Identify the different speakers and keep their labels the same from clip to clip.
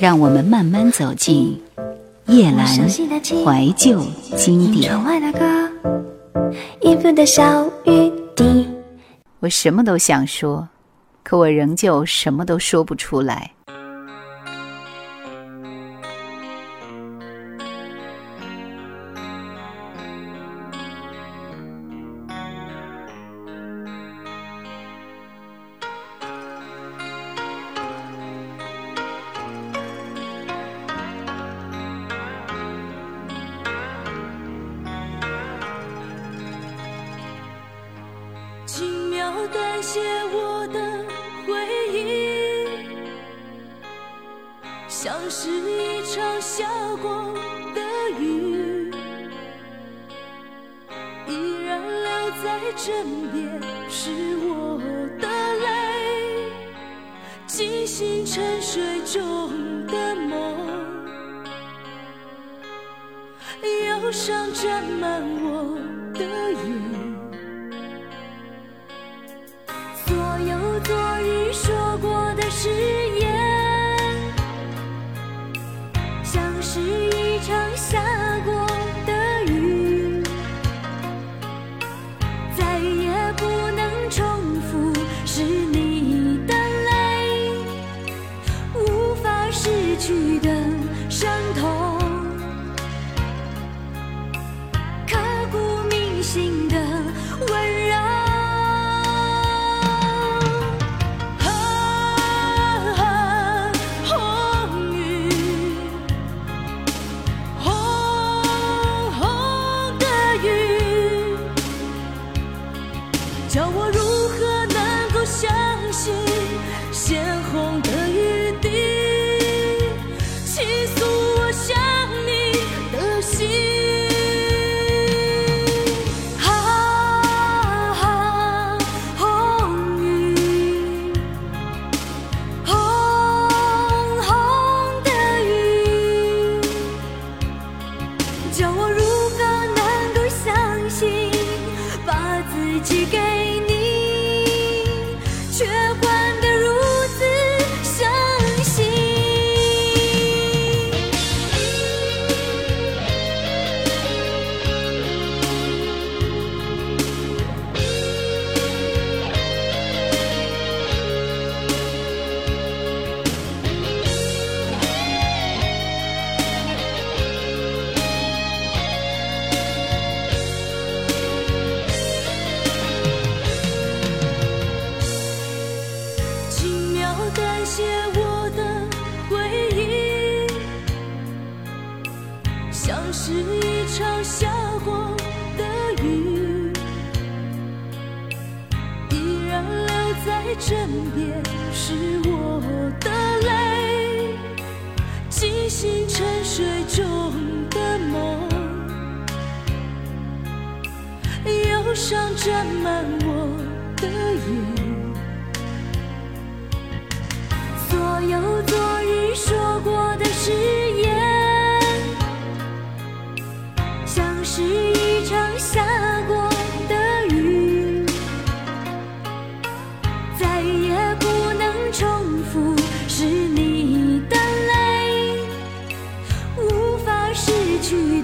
Speaker 1: 让我们慢慢走进叶阑怀旧经典。我什么都想说，可我仍旧什么都说不出来。
Speaker 2: 要感谢我的回忆，像是一场下过的雨，依然留在枕边，是我的泪，惊醒沉睡中的梦，忧伤沾满我的是一场相叫我如何能够相信鲜红？枕边是我的泪，惊醒沉睡中的梦，忧伤沾满我的眼。所有昨日说过的誓言，像是叫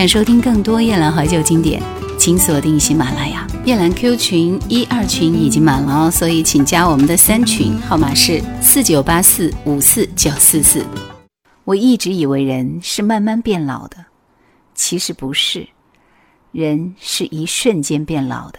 Speaker 1: 想收听更多夜兰怀旧经典，请锁定喜马拉雅。夜兰 Q 群一二群已经满了哦，所以请加我们的三群，号码是四九八四五四九四四。我一直以为人是慢慢变老的，其实不是，人是一瞬间变老的。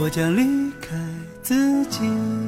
Speaker 3: 我将离开自己。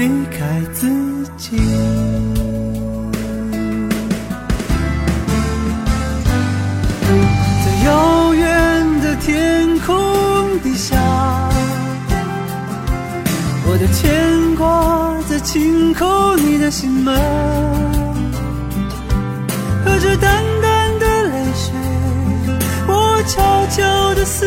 Speaker 3: 离开自己，在遥远的天空底下，我的牵挂在轻叩你的心门，和着淡淡的泪水，我悄悄的思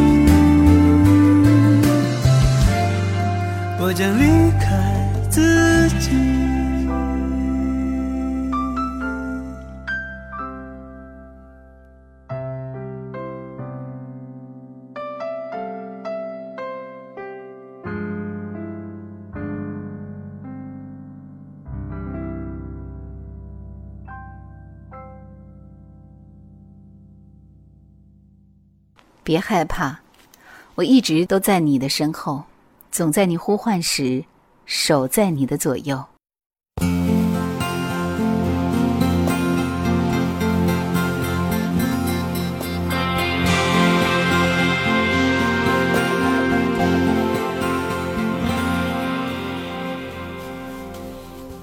Speaker 3: 我将离开自己。
Speaker 1: 别害怕，我一直都在你的身后。总在你呼唤时，守在你的左右。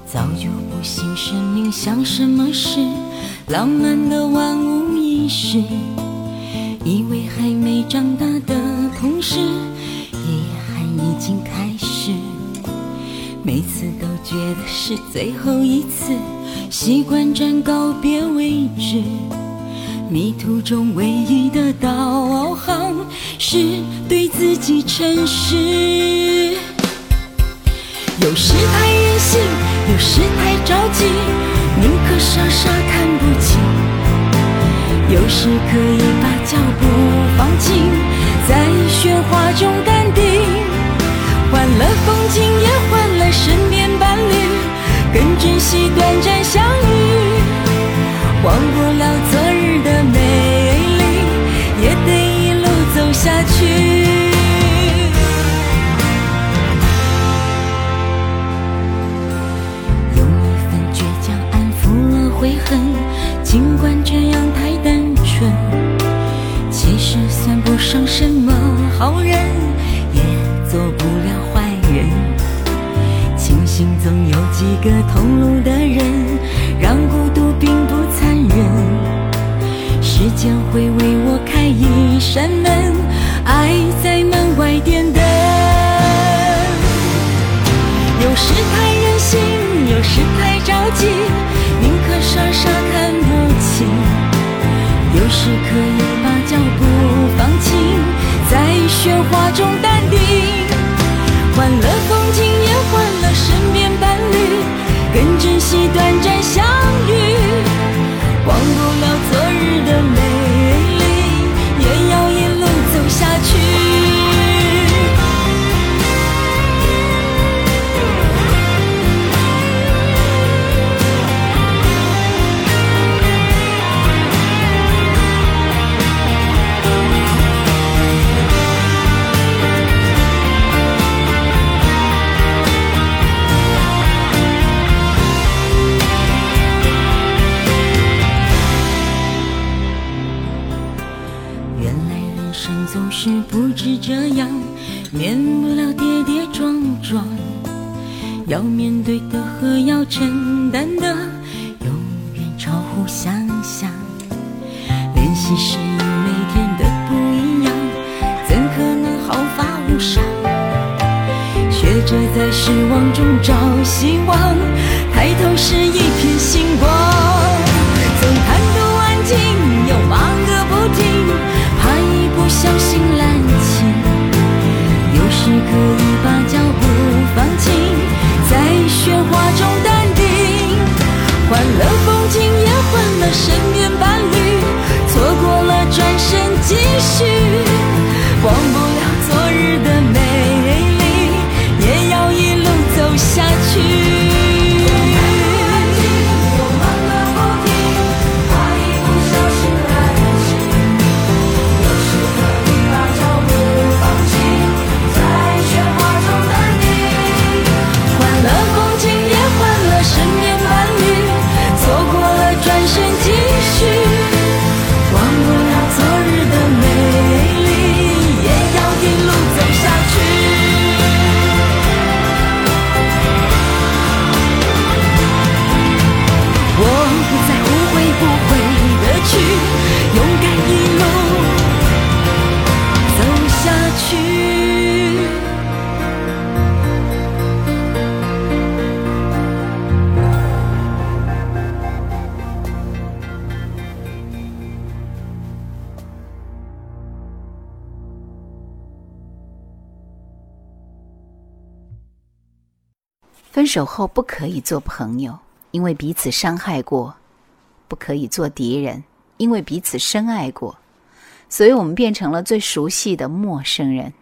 Speaker 4: 早就不信生命像什么事，浪漫的万无一失，以为还没长大的同时。已经开始，每次都觉得是最后一次，习惯站告别位置。迷途中唯一的导航是对自己诚实。有时太任性，有时太着急，宁可傻傻看不清。有时可以把脚步放轻，在喧哗中淡定。换了风景，也换了身边伴侣，更珍惜短暂相遇。忘不了你可以把脚步放轻，在喧哗中
Speaker 1: 分手后不可以做朋友，因为彼此伤害过；不可以做敌人，因为彼此深爱过。所以我们变成了最熟悉的陌生人。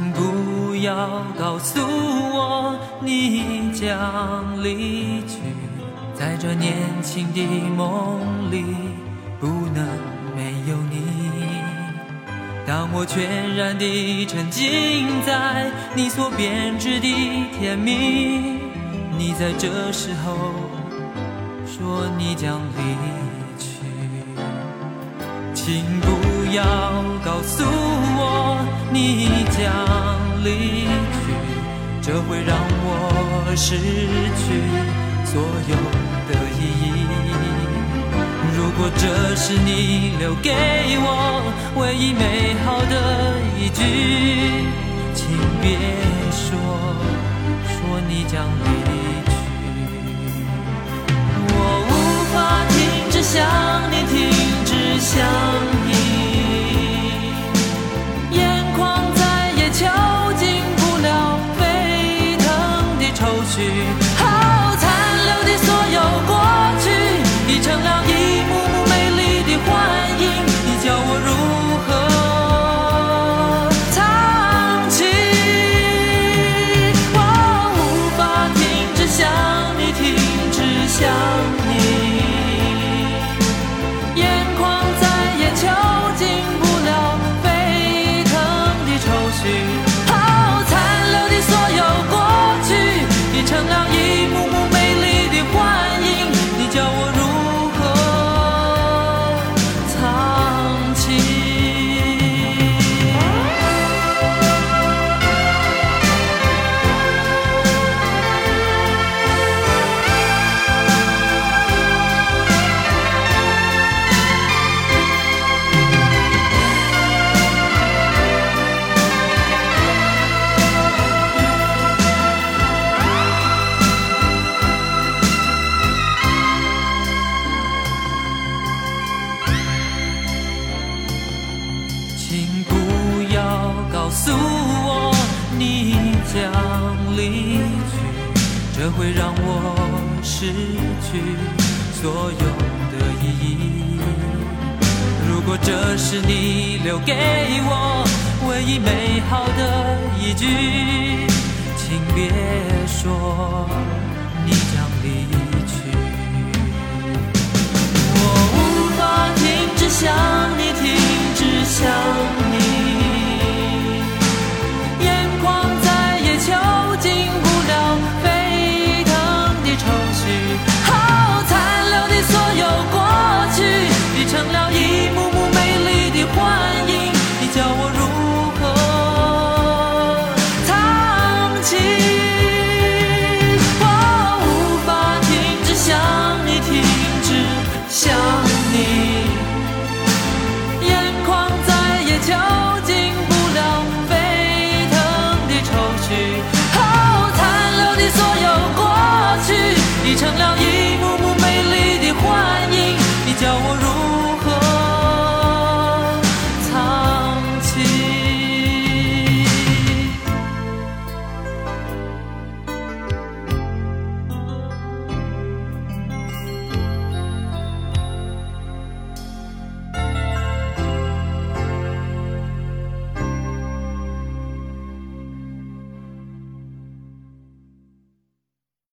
Speaker 5: 请不要告诉我你将离去，在这年轻的梦里不能没有你。当我全然地沉浸在你所编织的甜蜜，你在这时候说你将离去，请不要告诉我你将离去，这会让我失去所有的意义。如果这是你留给我唯一美好的一句，请别说说你将离去。我无法停止想你，停止想的给我唯一美好的一句，请别说你将离去，我无法停止想你，停止想你。